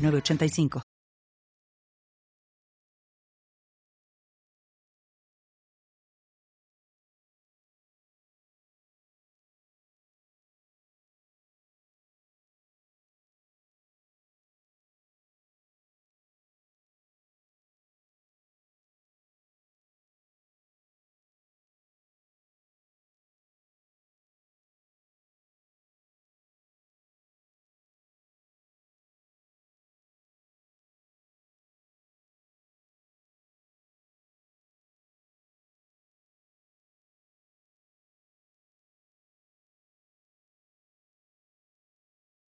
985.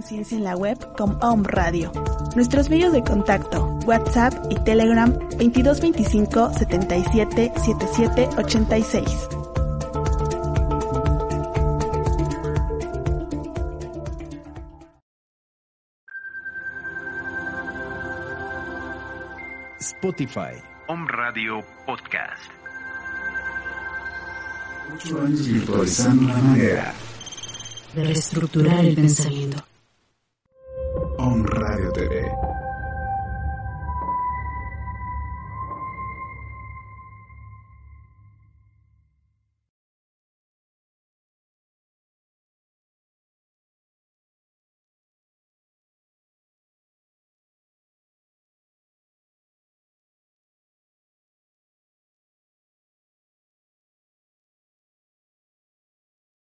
Conciencia en la web con Om Radio. Nuestros medios de contacto, WhatsApp y Telegram 2225 77 77 86. Spotify. Om Radio Podcast. Ocho años virtualizando la manera de reestructurar el pensamiento. On Radio TV.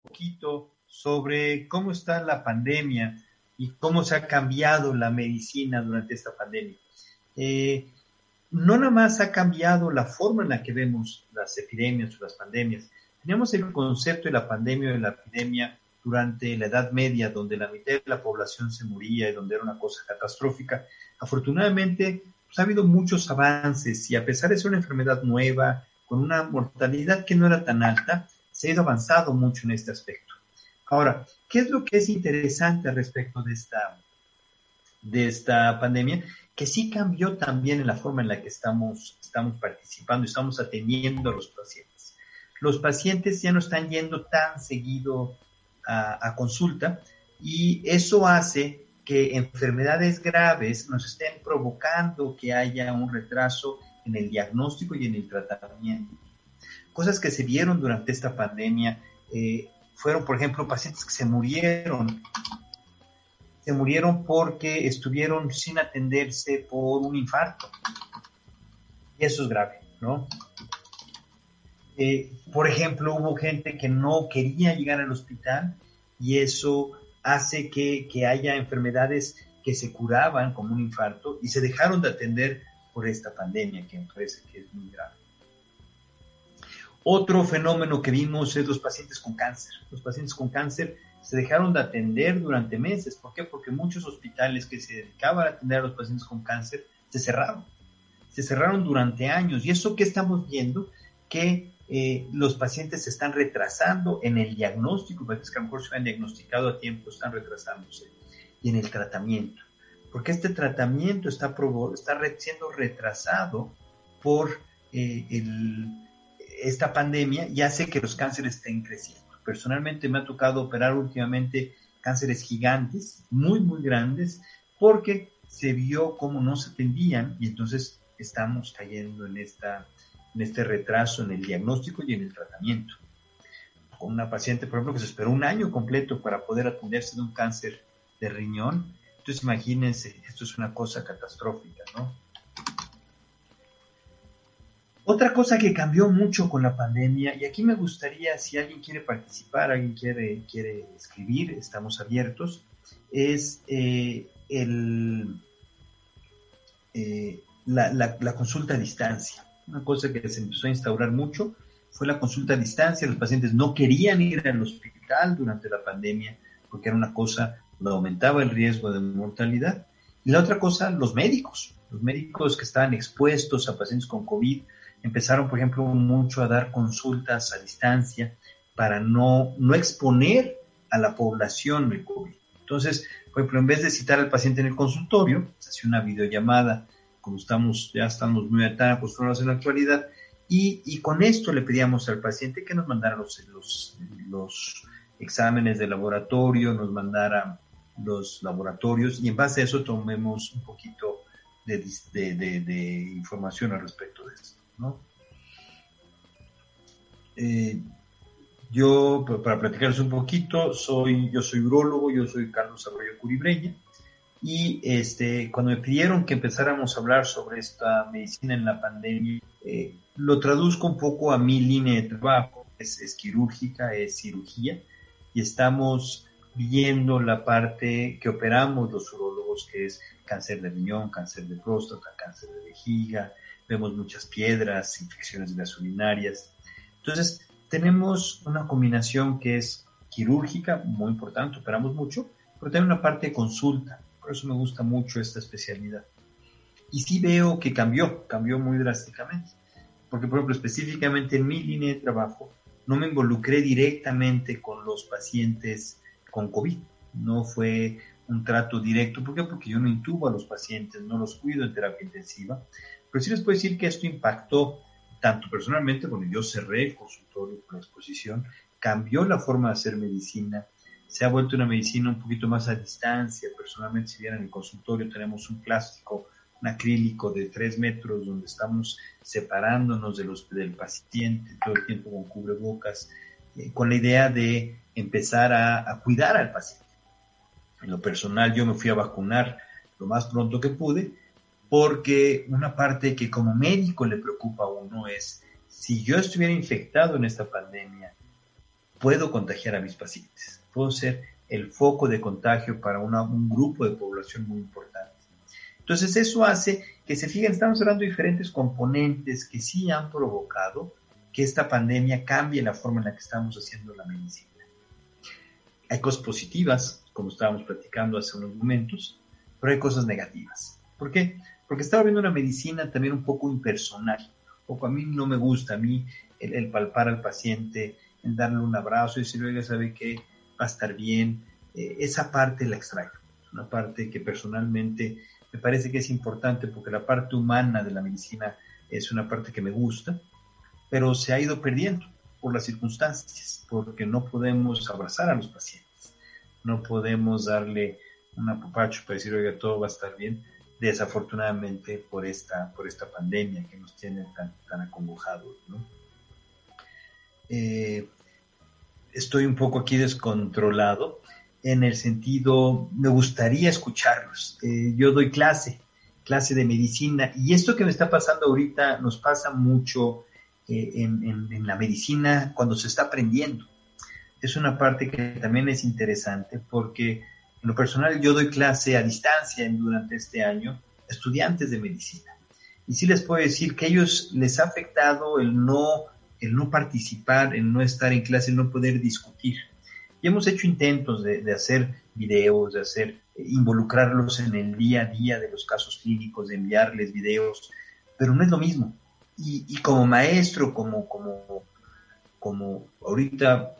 poquito sobre cómo está la pandemia y cómo se ha cambiado la medicina durante esta pandemia. Eh, no nada más ha cambiado la forma en la que vemos las epidemias o las pandemias. Teníamos el concepto de la pandemia o de la epidemia durante la Edad Media, donde la mitad de la población se moría y donde era una cosa catastrófica. Afortunadamente, pues, ha habido muchos avances y a pesar de ser una enfermedad nueva, con una mortalidad que no era tan alta, se ha ido avanzado mucho en este aspecto. Ahora, ¿qué es lo que es interesante respecto de esta, de esta pandemia? Que sí cambió también en la forma en la que estamos, estamos participando y estamos atendiendo a los pacientes. Los pacientes ya no están yendo tan seguido a, consulta y eso hace que enfermedades graves nos estén provocando que haya un retraso en el diagnóstico y en el tratamiento. Cosas que se vieron durante esta pandemia, eh, fueron, por ejemplo, pacientes que se murieron. Se murieron porque estuvieron sin atenderse por un infarto. Y eso es grave, ¿no? Eh, por ejemplo, hubo gente que no quería llegar al hospital y eso hace que, que haya enfermedades que se curaban como un infarto y se dejaron de atender por esta pandemia, que me parece que es muy grave. Otro fenómeno que vimos es los pacientes con cáncer. Los pacientes con cáncer se dejaron de atender durante meses. ¿Por qué? Porque muchos hospitales que se dedicaban a atender a los pacientes con cáncer se cerraron. Se cerraron durante años. ¿Y eso qué estamos viendo? Que eh, los pacientes se están retrasando en el diagnóstico, pacientes que a lo mejor se han diagnosticado a tiempo están retrasándose, y en el tratamiento. Porque este tratamiento está, está siendo retrasado por eh, el, esta pandemia y hace que los cánceres estén creciendo. Personalmente me ha tocado operar últimamente cánceres gigantes, muy, muy grandes, porque se vio cómo no se atendían y entonces estamos cayendo en, esta, en este retraso en el diagnóstico y en el tratamiento. Con una paciente, por ejemplo, que se esperó un año completo para poder atenderse de un cáncer de riñón. Entonces imagínense, esto es una cosa catastrófica, ¿no? Otra cosa que cambió mucho con la pandemia, y aquí me gustaría, si alguien quiere participar, alguien quiere, quiere escribir, estamos abiertos, es eh, el, eh, la, la, consulta a distancia. Una cosa que se empezó a instaurar mucho fue la consulta a distancia. Los pacientes no querían ir al hospital durante la pandemia porque era una cosa que aumentaba el riesgo de mortalidad. Y la otra cosa, los médicos. Los médicos que estaban expuestos a pacientes con COVID empezaron, por ejemplo, mucho a dar consultas a distancia para no, no exponer a la población el COVID. Entonces, por ejemplo, en vez de citar al paciente en el consultorio, se hacía una videollamada, como estamos, ya estamos muy tan acostumbrados en la actualidad, y, y, con esto le pedíamos al paciente que nos mandara los, los, los exámenes de laboratorio, nos mandara los laboratorios y en base a eso tomemos un poquito de, de, de, información al respecto de esto. ¿No? Eh, yo, para platicarles un poquito, soy, yo soy urologo, yo soy Carlos Arroyo Curibreña, y este, cuando me pidieron que empezáramos a hablar sobre esta medicina en la pandemia, eh, lo traduzco un poco a mi línea de trabajo, es, es, quirúrgica, es cirugía, y estamos viendo la parte que operamos los urologos, que es cáncer de riñón, cáncer de próstata, cáncer de vejiga, vemos muchas piedras, infecciones urinarias. Entonces, tenemos una combinación que es quirúrgica, muy importante, operamos mucho, pero también una parte de consulta. Por eso me gusta mucho esta especialidad. Y sí veo que cambió, cambió muy drásticamente. Porque, por ejemplo, específicamente en mi línea de trabajo, no me involucré directamente con los pacientes con COVID. No fue un trato directo. ¿Por qué? Porque yo no intubo a los pacientes, no los cuido en terapia intensiva. Pero sí les puedo decir que esto impactó tanto personalmente, bueno, yo cerré el consultorio con la exposición, cambió la forma de hacer medicina, se ha vuelto una medicina un poquito más a distancia. Personalmente, si bien en el consultorio tenemos un plástico, un acrílico de tres metros donde estamos separándonos de los, del paciente todo el tiempo con cubrebocas, eh, con la idea de empezar a, a cuidar al paciente. En lo personal, yo me fui a vacunar lo más pronto que pude, porque una parte que como médico le preocupa a uno es, si yo estuviera infectado en esta pandemia, puedo contagiar a mis pacientes, puedo ser el foco de contagio para un grupo de población muy importante. Entonces eso hace que se fijen, estamos hablando de diferentes componentes que sí han provocado que esta pandemia cambie la forma en la que estamos haciendo la medicina. Hay cosas positivas, como estábamos platicando hace unos momentos, pero hay cosas negativas. ¿Por qué? Porque estaba viendo una medicina también un poco impersonal, poco a mí no me gusta, a mí el, palpar al paciente, el darle un abrazo y decirle, oiga, sabe que va a estar bien, eh, esa parte la extraigo, una parte que personalmente me parece que es importante porque la parte humana de la medicina es una parte que me gusta, pero se ha ido perdiendo por las circunstancias, porque no podemos abrazar a los pacientes, no podemos darle un apapacho para decir, oiga, todo va a estar bien, desafortunadamente por esta, por esta pandemia que nos tiene tan, tan acongojados. Eh, estoy un poco aquí descontrolado en el sentido, me gustaría escucharlos. Eh, yo doy clase, clase de medicina, y esto que me está pasando ahorita nos pasa mucho eh, en, en la medicina cuando se está aprendiendo. Es una parte que también es interesante porque en lo personal, yo doy clase a distancia durante este año a estudiantes de medicina. Y sí les puedo decir que a ellos les ha afectado el no, el no participar, el no estar en clase, el no poder discutir. Y hemos hecho intentos de, hacer videos, de hacer, involucrarlos en el día a día de los casos clínicos, de enviarles videos, pero no es lo mismo. Y, como maestro, como, como, como ahorita,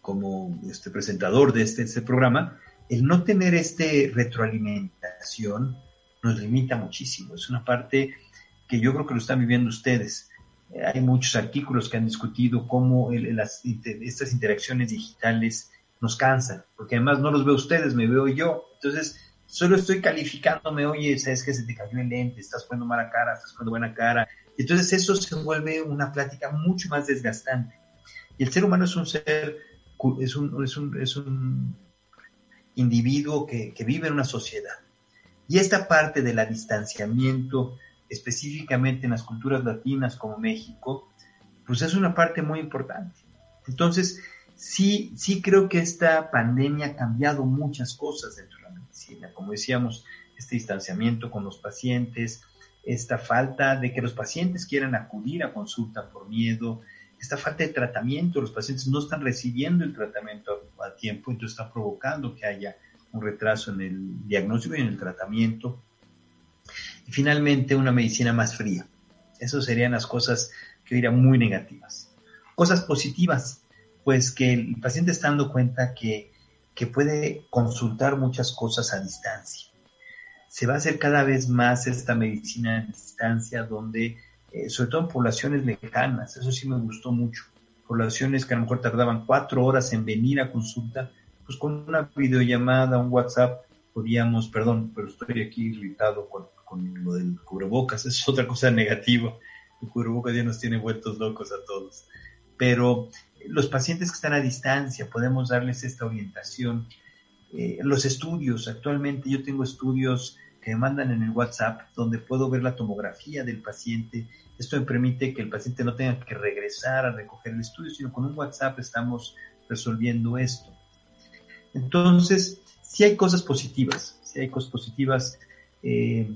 como este presentador de este, este programa, el no tener este retroalimentación nos limita muchísimo. Es una parte que yo creo que lo están viviendo ustedes. Eh, hay muchos artículos que han discutido cómo estas interacciones digitales nos cansan, porque además no los veo ustedes, me veo yo. Entonces, solo estoy calificándome, oye, sabes que se te cayó el lente, estás poniendo mala cara, estás poniendo buena cara. Entonces, eso se vuelve una plática mucho más desgastante. Y el ser humano es un ser, es un, es un, es un individuo que, vive en una sociedad. Y esta parte del distanciamiento, específicamente en las culturas latinas como México, pues es una parte muy importante. Entonces, sí, sí creo que esta pandemia ha cambiado muchas cosas dentro de la medicina. Como decíamos, este distanciamiento con los pacientes, esta falta de que los pacientes quieran acudir a consulta por miedo, esta falta de tratamiento, los pacientes no están recibiendo el tratamiento a, tiempo, entonces está provocando que haya un retraso en el diagnóstico y en el tratamiento. Y finalmente, una medicina más fría. Esas serían las cosas que diría muy negativas. Cosas positivas, pues que el paciente está dando cuenta que, que puede consultar muchas cosas a distancia. Se va a hacer cada vez más esta medicina a distancia donde eh, sobre todo en poblaciones lejanas, eso sí me gustó mucho. Poblaciones que a lo mejor tardaban cuatro horas en venir a consulta, pues con una videollamada, un WhatsApp, podíamos, perdón, pero estoy aquí irritado con, con lo del cubrebocas, es otra cosa negativa. El cubrebocas ya nos tiene vueltos locos a todos. Pero los pacientes que están a distancia, podemos darles esta orientación. Eh, los estudios, actualmente yo tengo estudios que me mandan en el WhatsApp donde puedo ver la tomografía del paciente esto permite que el paciente no tenga que regresar a recoger el estudio, sino con un WhatsApp estamos resolviendo esto. Entonces, si hay cosas positivas, si hay cosas positivas, eh,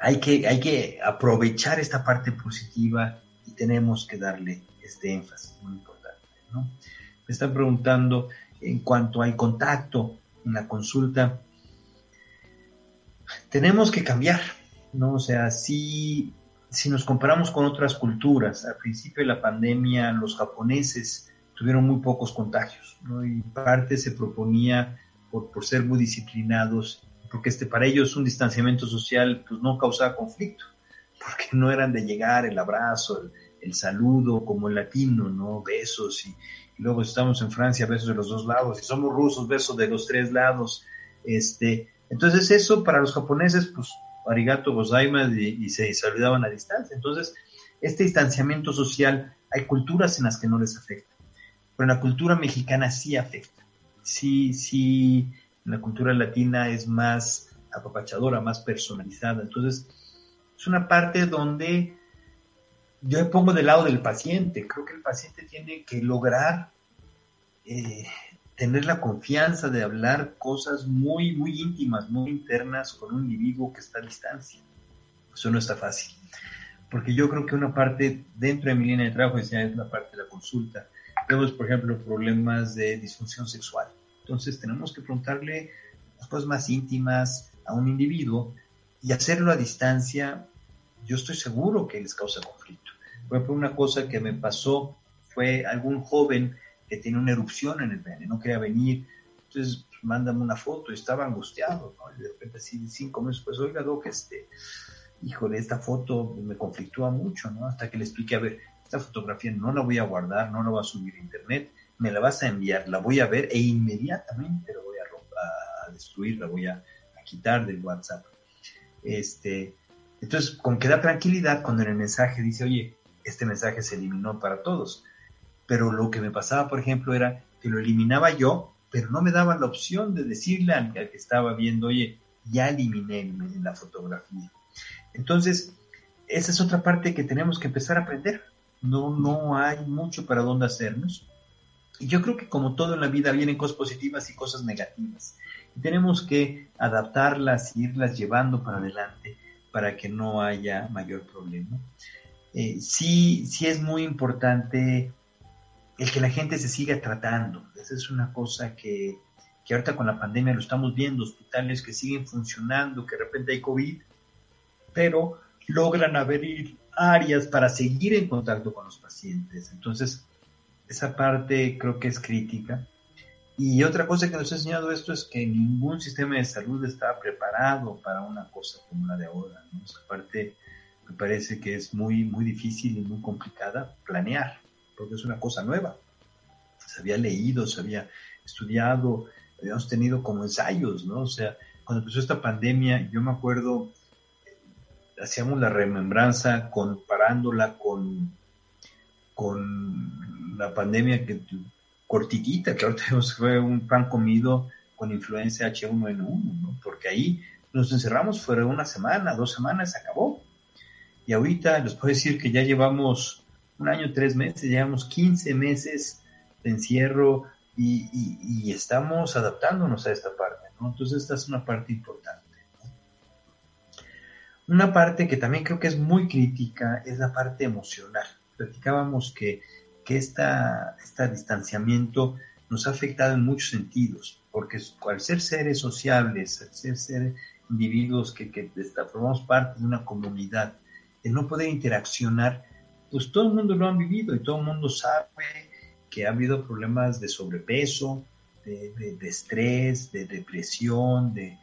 hay, que, hay que aprovechar esta parte positiva y tenemos que darle este énfasis muy importante. Me están preguntando en cuanto al contacto en la consulta, tenemos que cambiar, ¿no? O sea, sí si nos comparamos con otras culturas, al principio de la pandemia los japoneses tuvieron muy pocos contagios, ¿no? y parte se proponía por, por, ser muy disciplinados, porque este, para ellos un distanciamiento social pues, no causaba conflicto, porque no eran de llegar el abrazo, el, saludo como el latino, ¿no? besos, y, y, luego estamos en Francia, besos de los dos lados, y somos rusos, besos de los tres lados. Este, entonces eso para los japoneses pues arigato gozaimasu y, y se saludaban a distancia. Entonces, este distanciamiento social, hay culturas en las que no les afecta, pero en la cultura mexicana sí afecta. Sí, sí, en la cultura latina es más apapachadora, más personalizada. Entonces, es una parte donde yo me pongo del lado del paciente. Creo que el paciente tiene que lograr eh, tener la confianza de hablar cosas muy, muy íntimas, muy internas con un individuo que está a distancia. Eso no está fácil. Porque yo creo que una parte dentro de mi línea de trabajo es la parte de la consulta. Tenemos, por ejemplo, problemas de disfunción sexual. Entonces tenemos que preguntarle las cosas más íntimas a un individuo y hacerlo a distancia, yo estoy seguro que les causa conflicto. Por ejemplo, una cosa que me pasó fue algún joven que tiene una erupción en el pene, no quería venir, entonces pues, mándame una foto, estaba angustiado, ¿no? Y de repente así cinco meses pues oiga, que este, híjole, esta foto me conflictúa mucho, ¿no? Hasta que le expliqué, a ver, esta fotografía no la voy a guardar, no la voy a subir a internet, me la vas a enviar, la voy a ver e inmediatamente la voy a, a destruir, la voy a, a, quitar del WhatsApp. Este, entonces, con que da tranquilidad cuando en el mensaje dice, oye, este mensaje se eliminó para todos pero lo que me pasaba, por ejemplo, era que lo eliminaba yo, pero no me daba la opción de decirle al, que estaba viendo, oye, ya eliminé la fotografía. Entonces, esa es otra parte que tenemos que empezar a aprender. No, no hay mucho para dónde hacernos. Y yo creo que como todo en la vida vienen cosas positivas y cosas negativas. Y tenemos que adaptarlas y irlas llevando para adelante para que no haya mayor problema. Eh, sí, sí es muy importante el que la gente se siga tratando. Esa es una cosa que, que ahorita con la pandemia lo estamos viendo, hospitales que siguen funcionando, que de repente hay COVID, pero logran abrir áreas para seguir en contacto con los pacientes. Entonces, esa parte creo que es crítica. Y otra cosa que nos ha enseñado esto es que ningún sistema de salud está preparado para una cosa como la de ahora. Esa parte me parece que es muy, muy difícil y muy complicada planear porque es una cosa nueva. Se había leído, se había estudiado, habíamos tenido como ensayos, ¿no? O sea, cuando empezó esta pandemia, yo me acuerdo, hacíamos la remembranza comparándola con, con la pandemia que cortitita, que ahorita fue un pan comido con influencia H1N1, ¿no? porque ahí nos encerramos fuera una semana, dos semanas, se acabó. Y ahorita les puedo decir que ya llevamos un año, tres meses, llevamos 15 meses de encierro y, estamos adaptándonos a esta parte, ¿no? Entonces esta es una parte importante. Una parte que también creo que es muy crítica es la parte emocional. Platicábamos que, que esta, este distanciamiento nos ha afectado en muchos sentidos, porque al ser seres sociables, al ser, ser individuos que, que formamos parte de una comunidad, el no poder interaccionar, pues todo el mundo lo ha vivido y todo el mundo sabe que ha habido problemas de sobrepeso, de, estrés, de depresión, de,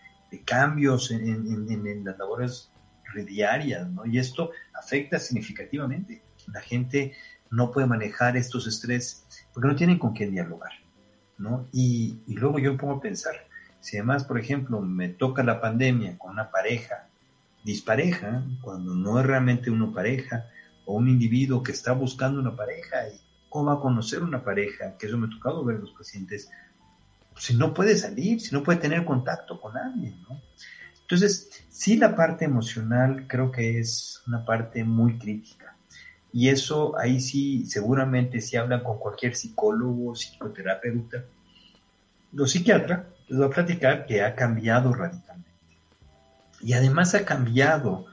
cambios en, las labores diarias, ¿no? Y esto afecta significativamente. La gente no puede manejar estos estrés porque no tienen con quién dialogar, ¿no? Y, y luego yo me pongo a pensar, si además, por ejemplo, me toca la pandemia con una pareja dispareja, cuando no es realmente una pareja, o un individuo que está buscando una pareja, y cómo va a conocer una pareja, que eso me ha tocado ver los pacientes, si no puede salir, si no puede tener contacto con nadie, ¿no? Entonces, sí la parte emocional creo que es una parte muy crítica. Y eso ahí sí, seguramente si hablan con cualquier psicólogo, psicoterapeuta, o psiquiatra, les va a platicar que ha cambiado radicalmente. Y además ha cambiado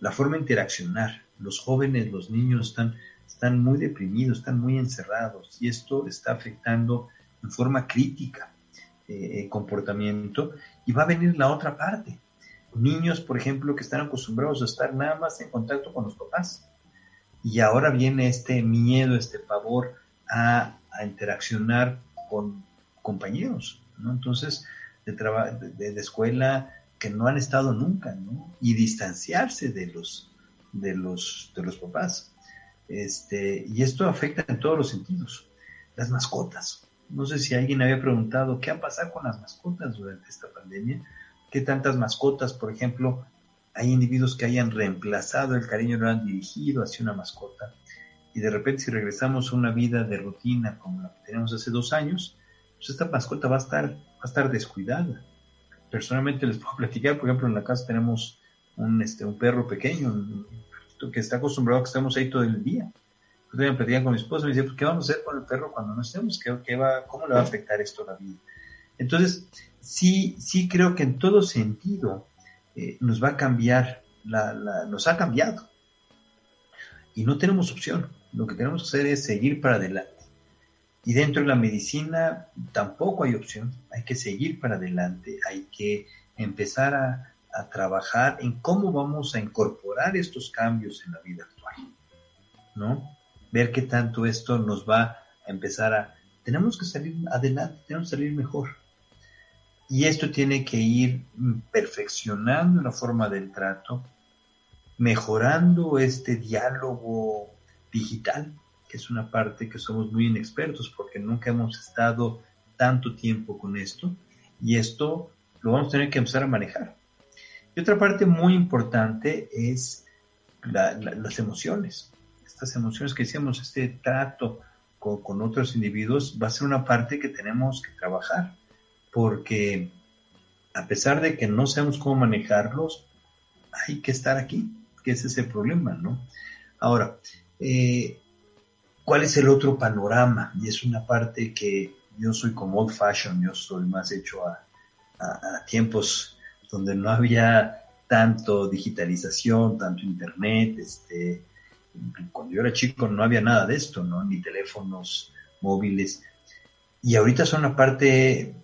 la forma de interaccionar. Los jóvenes, los niños están, están muy deprimidos, están muy encerrados y esto está afectando en forma crítica eh, el comportamiento. Y va a venir la otra parte. Niños, por ejemplo, que están acostumbrados a estar nada más en contacto con los papás. Y ahora viene este miedo, este pavor a, a interaccionar con compañeros, ¿no? Entonces, de, de, de, escuela que no han estado nunca, ¿no? Y distanciarse de los, de los, de los papás. Este, y esto afecta en todos los sentidos. Las mascotas. No sé si alguien había preguntado qué ha pasado con las mascotas durante esta pandemia. ¿Qué tantas mascotas, por ejemplo, hay individuos que hayan reemplazado el cariño, lo han dirigido hacia una mascota? Y de repente si regresamos a una vida de rutina como la que tenemos hace dos años, pues esta mascota va a estar, va a estar descuidada. Personalmente les puedo platicar, por ejemplo, en la casa tenemos un, este, un perro pequeño que está acostumbrado a que estemos ahí todo el día. Yo también platicaba con mi esposa y me decía, pues, ¿qué vamos a hacer con el perro cuando no estemos? ¿Qué, qué va, ¿Cómo le va a afectar esto a la vida? Entonces, sí, sí creo que en todo sentido eh, nos va a cambiar, la, la, nos ha cambiado. Y no tenemos opción. Lo que tenemos que hacer es seguir para adelante. Y dentro de la medicina tampoco hay opción, hay que seguir para adelante, hay que empezar a, trabajar en cómo vamos a incorporar estos cambios en la vida actual, ¿no? Ver qué tanto esto nos va a empezar a... Tenemos que salir adelante, tenemos que salir mejor. Y esto tiene que ir perfeccionando la forma del trato, mejorando este diálogo digital, que es una parte que somos muy inexpertos porque nunca hemos estado tanto tiempo con esto y esto lo vamos a tener que empezar a manejar. Y otra parte muy importante es las emociones. Estas emociones que decíamos, este trato con, con, otros individuos va a ser una parte que tenemos que trabajar porque a pesar de que no sabemos cómo manejarlos, hay que estar aquí, que ese es el problema, ¿no? Ahora, eh, ¿Cuál es el otro panorama? Y es una parte que yo soy como old fashion, yo soy más hecho a, tiempos donde no había tanto digitalización, tanto internet, este, cuando yo era chico no había nada de esto, ¿no? Ni teléfonos móviles. Y ahorita son una parte,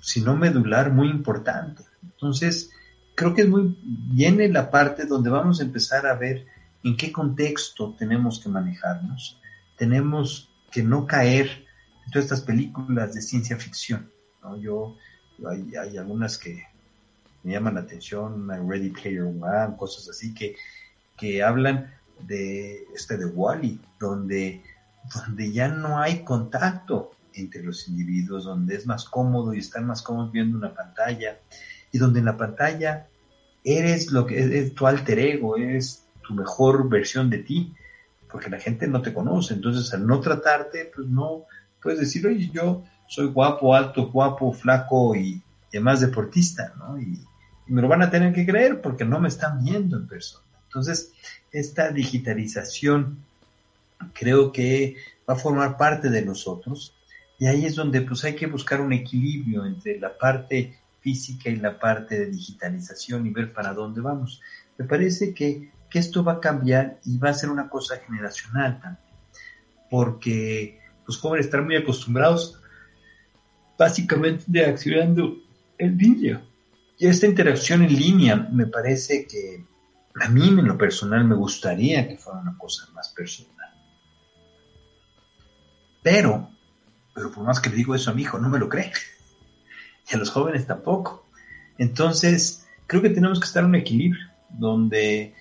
si no medular, muy importante. Entonces, creo que es muy, viene la parte donde vamos a empezar a ver en qué contexto tenemos que manejarnos tenemos que no caer en todas estas películas de ciencia ficción. ¿no? Yo, hay, hay, algunas que me llaman la atención, Ready Player One, cosas así que, que hablan de este de Wally, donde, donde ya no hay contacto entre los individuos, donde es más cómodo y están más cómodos viendo una pantalla, y donde en la pantalla eres lo que es, tu alter ego, es tu mejor versión de ti, porque la gente no te conoce. Entonces, al no tratarte, pues no puedes decir, oye, yo soy guapo, alto, guapo, flaco y, además deportista, ¿no? Y, y me lo van a tener que creer porque no me están viendo en persona. Entonces, esta digitalización creo que va a formar parte de nosotros y ahí es donde pues hay que buscar un equilibrio entre la parte física y la parte de digitalización y ver para dónde vamos. Me parece que, esto va a cambiar y va a ser una cosa generacional también, porque los jóvenes están muy acostumbrados básicamente de accionando el vídeo. Y esta interacción en línea me parece que a mí en lo personal me gustaría que fuera una cosa más personal. Pero, pero por más que le digo eso a mi hijo, no me lo cree. Y a los jóvenes tampoco. Entonces, creo que tenemos que estar en un equilibrio donde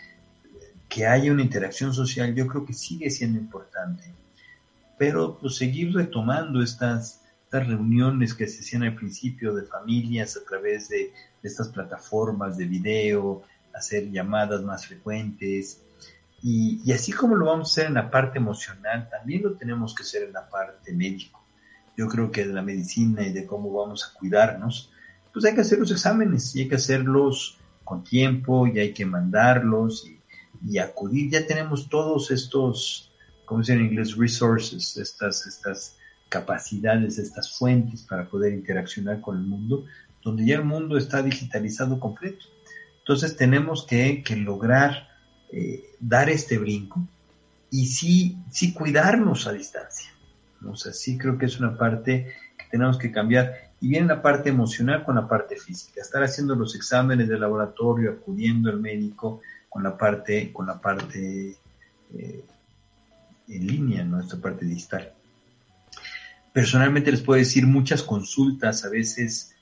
que haya una interacción social, yo creo que sigue siendo importante. Pero pues, seguir retomando estas, estas reuniones que se hacían al principio de familias a través de, estas plataformas de video, hacer llamadas más frecuentes. Y, y, así como lo vamos a hacer en la parte emocional, también lo tenemos que hacer en la parte médico. Yo creo que de la medicina y de cómo vamos a cuidarnos, pues hay que hacer los exámenes y hay que hacerlos con tiempo y hay que mandarlos y, y acudir. Ya tenemos todos estos, como se en inglés, resources, estas, estas capacidades, estas fuentes para poder interaccionar con el mundo, donde ya el mundo está digitalizado completo. Entonces tenemos que, lograr eh, dar este brinco y sí, sí cuidarnos a distancia. O sea, sí creo que es una parte que tenemos que cambiar. Y viene la parte emocional con la parte física. Estar haciendo los exámenes de laboratorio, acudiendo al médico con la parte, con la parte eh, en línea, nuestra parte digital. Personalmente les puedo decir muchas consultas, a veces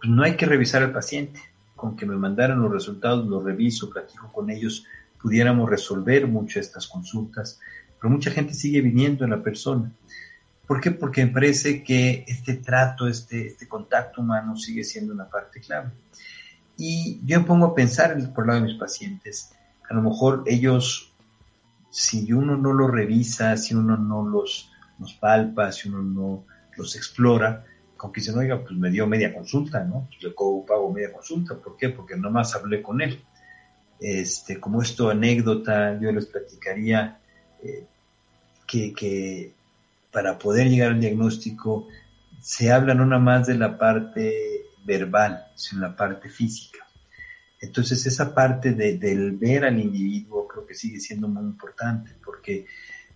pues, no hay que revisar al paciente, con que me mandaran los resultados, los reviso, platico con ellos, pudiéramos resolver muchas estas consultas, pero mucha gente sigue viniendo en la persona. ¿Por qué? Porque me parece que este trato, este, este contacto humano sigue siendo una parte clave. Y yo me pongo a pensar por el lado de mis pacientes, a lo mejor ellos, si uno no los revisa, si uno no los, los palpa, si uno no los explora, con que dicen, oiga, pues me dio media consulta, ¿no? Pues le pago media consulta. ¿Por qué? Porque nomás hablé con él. Este, como esto anécdota, yo les platicaría eh, que, que, para poder llegar al diagnóstico se habla no nada más de la parte verbal, sino la parte física. Entonces esa parte de, del ver al individuo creo que sigue siendo muy importante porque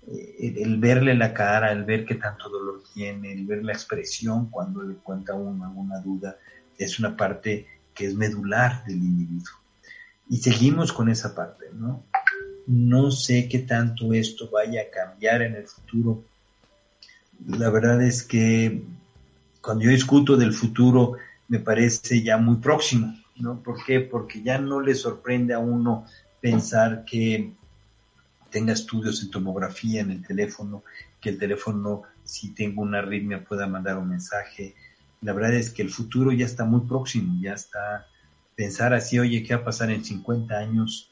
el, verle la cara, el ver qué tanto dolor tiene, el ver la expresión cuando le cuenta uno alguna duda, es una parte que es medular del individuo. Y seguimos con esa parte, ¿no? No sé qué tanto esto vaya a cambiar en el futuro. La verdad es que cuando yo discuto del futuro me parece ya muy próximo, ¿no? ¿Por qué? Porque ya no le sorprende a uno pensar que tenga estudios en tomografía en el teléfono, que el teléfono, si tengo una arritmia, pueda mandar un mensaje. La verdad es que el futuro ya está muy próximo, ya está pensar así, oye, ¿qué va a pasar en 50 años?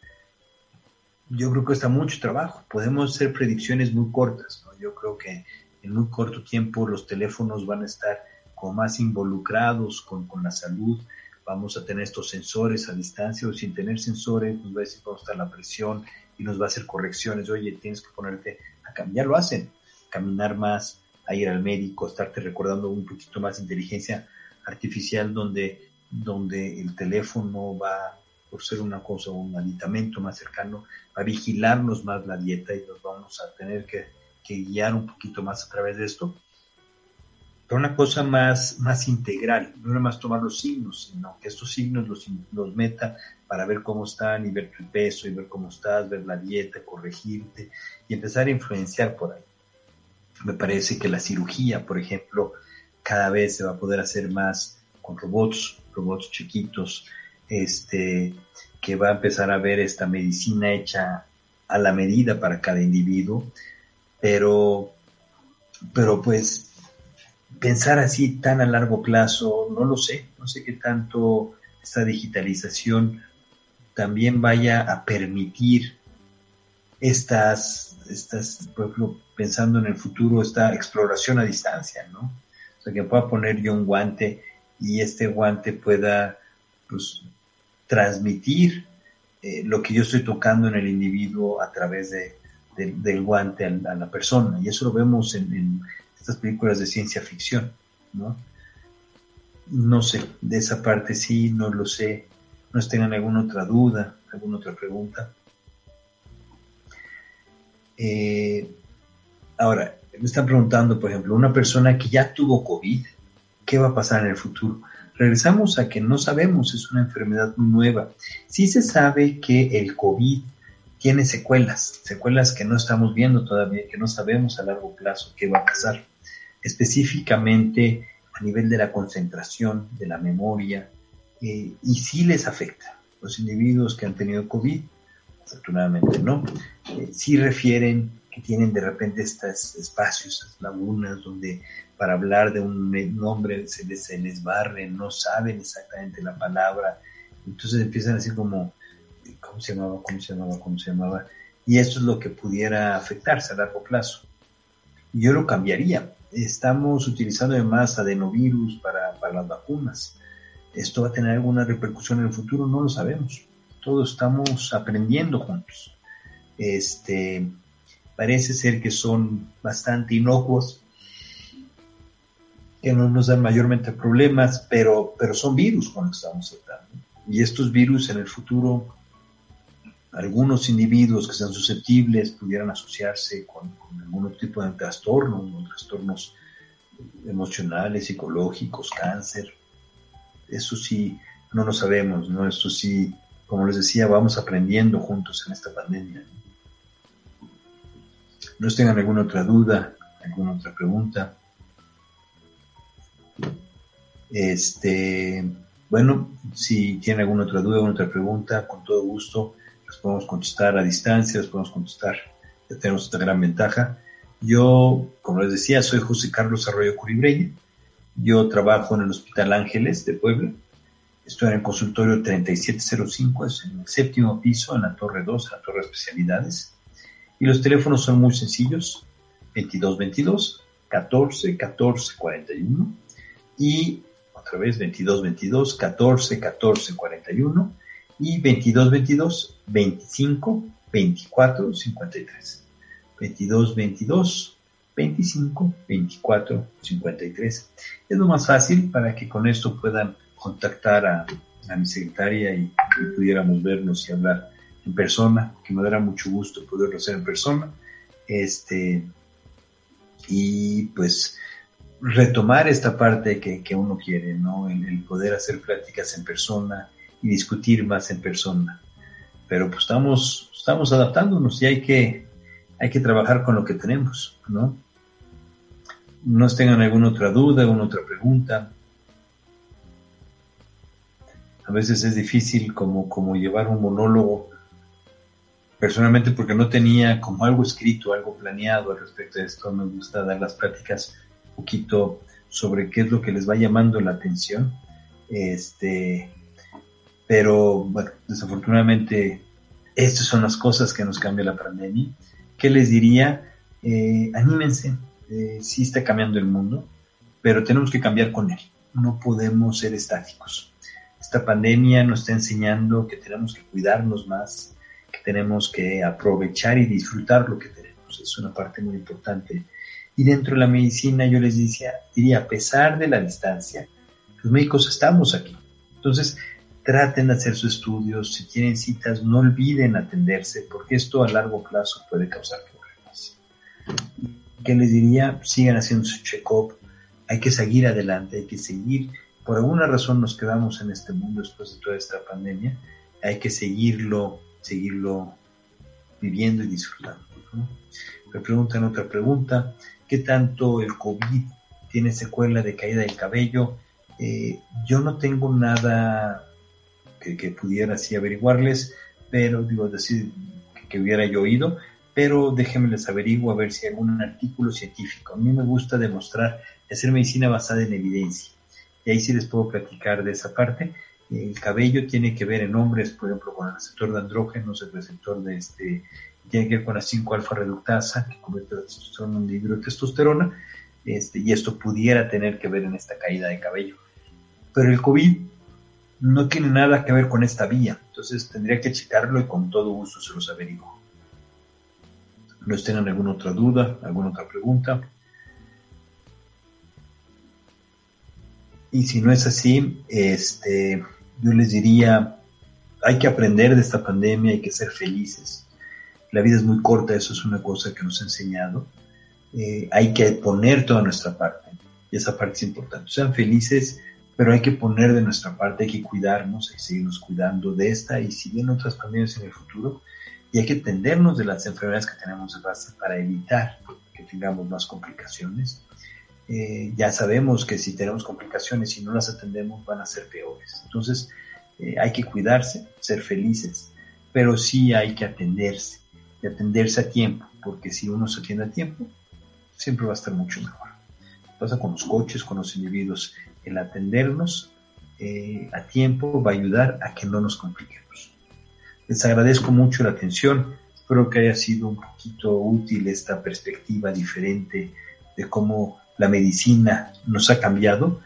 Yo creo que está mucho trabajo. Podemos hacer predicciones muy cortas. ¿no? Yo creo que en muy corto tiempo los teléfonos van a estar como más involucrados con, con la salud. Vamos a tener estos sensores a distancia o sin tener sensores, nos va a decir cómo está la presión, y nos va a hacer correcciones, oye, tienes que ponerte a cambiar, lo hacen, caminar más, a ir al médico, estarte recordando un poquito más inteligencia artificial donde, donde el teléfono va, por ser una cosa, un aditamento más cercano, va a vigilarnos más la dieta y nos vamos a tener que, que guiar un poquito más a través de esto. Una cosa más, más integral, no nada más tomar los signos, sino que estos signos los, los meta para ver cómo están y ver tu peso y ver cómo estás, ver la dieta, corregirte y empezar a influenciar por ahí. Me parece que la cirugía, por ejemplo, cada vez se va a poder hacer más con robots, robots chiquitos, este, que va a empezar a ver esta medicina hecha a la medida para cada individuo, pero, pero pues pensar así tan a largo plazo, no lo sé, no sé qué tanto esta digitalización también vaya a permitir estas, estas, por ejemplo, pensando en el futuro, esta exploración a distancia, ¿no? O sea, que pueda poner yo un guante y este guante pueda pues, transmitir eh, lo que yo estoy tocando en el individuo a través de, del guante a, la persona. Y eso lo vemos en, estas películas de ciencia ficción, ¿no? No sé, de esa parte sí, no lo sé. No tengan alguna otra duda, alguna otra pregunta. Eh, ahora, me están preguntando, por ejemplo, una persona que ya tuvo COVID, ¿qué va a pasar en el futuro? Regresamos a que no sabemos, es una enfermedad nueva. Sí se sabe que el COVID tiene secuelas, secuelas que no estamos viendo todavía, que no sabemos a largo plazo qué va a pasar. Específicamente a nivel de la concentración, de la memoria, eh, y sí les afecta. Los individuos que han tenido COVID, afortunadamente no, eh, sí refieren que tienen de repente estos espacios, estas lagunas donde para hablar de un nombre se les, se les barre, no saben exactamente la palabra, entonces empiezan a decir como, ¿cómo se llamaba? ¿Cómo se llamaba? ¿Cómo se llamaba? Y eso es lo que pudiera afectarse a largo plazo. Yo lo cambiaría. Estamos utilizando además adenovirus para, para las vacunas. ¿Esto va a tener alguna repercusión en el futuro? No lo sabemos. Todos estamos aprendiendo juntos. Este, parece ser que son bastante inocuos, que no nos dan mayormente problemas, pero, pero son virus con los que estamos tratando. Y estos virus en el futuro, algunos individuos que sean susceptibles pudieran asociarse con, algún tipo de trastorno, trastornos emocionales, psicológicos, cáncer. Eso sí, no lo sabemos, ¿no? Esto sí, como les decía, vamos aprendiendo juntos en esta pandemia. No tengan alguna otra duda, alguna otra pregunta. Este, bueno, si tienen alguna otra duda, alguna otra pregunta, con todo gusto podemos contestar a distancia, podemos contestar. Ya tenemos esta gran ventaja. Yo, como les decía, soy José Carlos Arroyo Curibreña. Yo trabajo en el Hospital Ángeles de Puebla. Estoy en el consultorio 3705, es en el séptimo piso, en la Torre 2, en la Torre de Especialidades. Y los teléfonos son muy sencillos, 2222 14 14 41 y otra vez 2222 14 14 41 y 2222 25 24 53. 2222 25 24 53. Es lo más fácil para que con esto puedan contactar a, a mi secretaria y, y pudiéramos vernos y hablar en persona, que me dará mucho gusto poderlo hacer en persona. Este, y pues retomar esta parte que, que uno quiere, ¿no? El, poder hacer pláticas en persona y discutir más en persona. Pero pues estamos, estamos adaptándonos y hay que, hay que trabajar con lo que tenemos, ¿no? No tengan alguna otra duda, alguna otra pregunta. A veces es difícil como, como llevar un monólogo personalmente porque no tenía como algo escrito, algo planeado al respecto de esto. Me gusta dar las prácticas un poquito sobre qué es lo que les va llamando la atención. Este, pero desafortunadamente estas son las cosas que nos cambia la pandemia. ¿Qué les diría? Eh, anímense, eh, sí está cambiando el mundo, pero tenemos que cambiar con él. No podemos ser estáticos. Esta pandemia nos está enseñando que tenemos que cuidarnos más, tenemos que aprovechar y disfrutar lo que tenemos. Es una parte muy importante. Y dentro de la medicina yo les diría, a pesar de la distancia, los médicos estamos aquí. Entonces, traten de hacer sus estudios, si tienen citas, no olviden atenderse, porque esto a largo plazo puede causar problemas. ¿Qué les diría? Sigan haciendo su check-up, hay que seguir adelante, hay que seguir. Por alguna razón nos quedamos en este mundo después de toda esta pandemia, hay que seguirlo seguirlo viviendo y disfrutando. Me preguntan otra pregunta, ¿qué tanto el COVID tiene secuela de caída del cabello? Eh, yo no tengo nada que, pudiera así averiguarles, pero digo, decir que, hubiera yo oído, pero déjenme les averiguo a ver si hay algún artículo científico. A mí me gusta demostrar, hacer medicina basada en evidencia. Y ahí sí les puedo platicar de esa parte el cabello tiene que ver en hombres, por ejemplo, con el receptor de andrógenos, el receptor de este, tiene que ver con la 5-alfa reductasa, que convierte la testosterona en testosterona, este, y esto pudiera tener que ver en esta caída de cabello. pero el COVID no tiene nada que ver con esta vía, entonces tendría que checarlo y con todo gusto se los averiguo. ¿No tengan alguna otra duda, alguna otra pregunta? Y si no es así, este, yo les diría, hay que aprender de esta pandemia, hay que ser felices. La vida es muy corta, eso es una cosa que nos ha enseñado. Eh, hay que poner toda nuestra parte, y esa parte es importante. Sean felices, pero hay que poner de nuestra parte, hay que cuidarnos, hay que seguirnos cuidando de esta y si vienen otras pandemias en el futuro, y hay que atendernos de las enfermedades que tenemos de base para evitar que tengamos más complicaciones. Eh, ya sabemos que si tenemos complicaciones y no las atendemos van a ser peores. Entonces eh, hay que cuidarse, ser felices, pero sí hay que atenderse y atenderse a tiempo, porque si uno se atiende a tiempo, siempre va a estar mucho mejor. Pasa con los coches, con los individuos, el atendernos eh, a tiempo va a ayudar a que no nos compliquemos. Les agradezco mucho la atención, espero que haya sido un poquito útil esta perspectiva diferente de cómo la medicina nos ha cambiado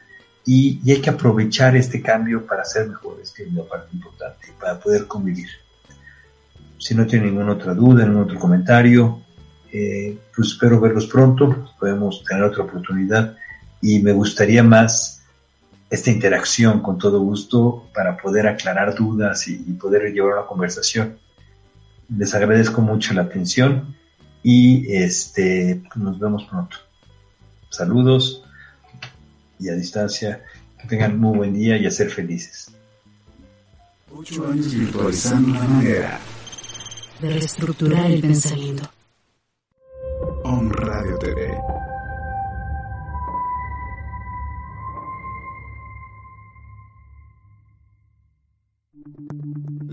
y, hay que aprovechar este cambio para ser mejores, que es la parte importante, para poder convivir. Si no tienen ninguna otra duda, ningún otro comentario, eh, pues espero verlos pronto, podemos tener otra oportunidad y me gustaría más esta interacción con todo gusto para poder aclarar dudas y, poder llevar una conversación. Les agradezco mucho la atención y este, nos vemos pronto. Saludos y a distancia. Que tengan muy buen día y a ser felices. Ocho años virtualizando la manera de reestructurar el pensamiento. Om Radio TV.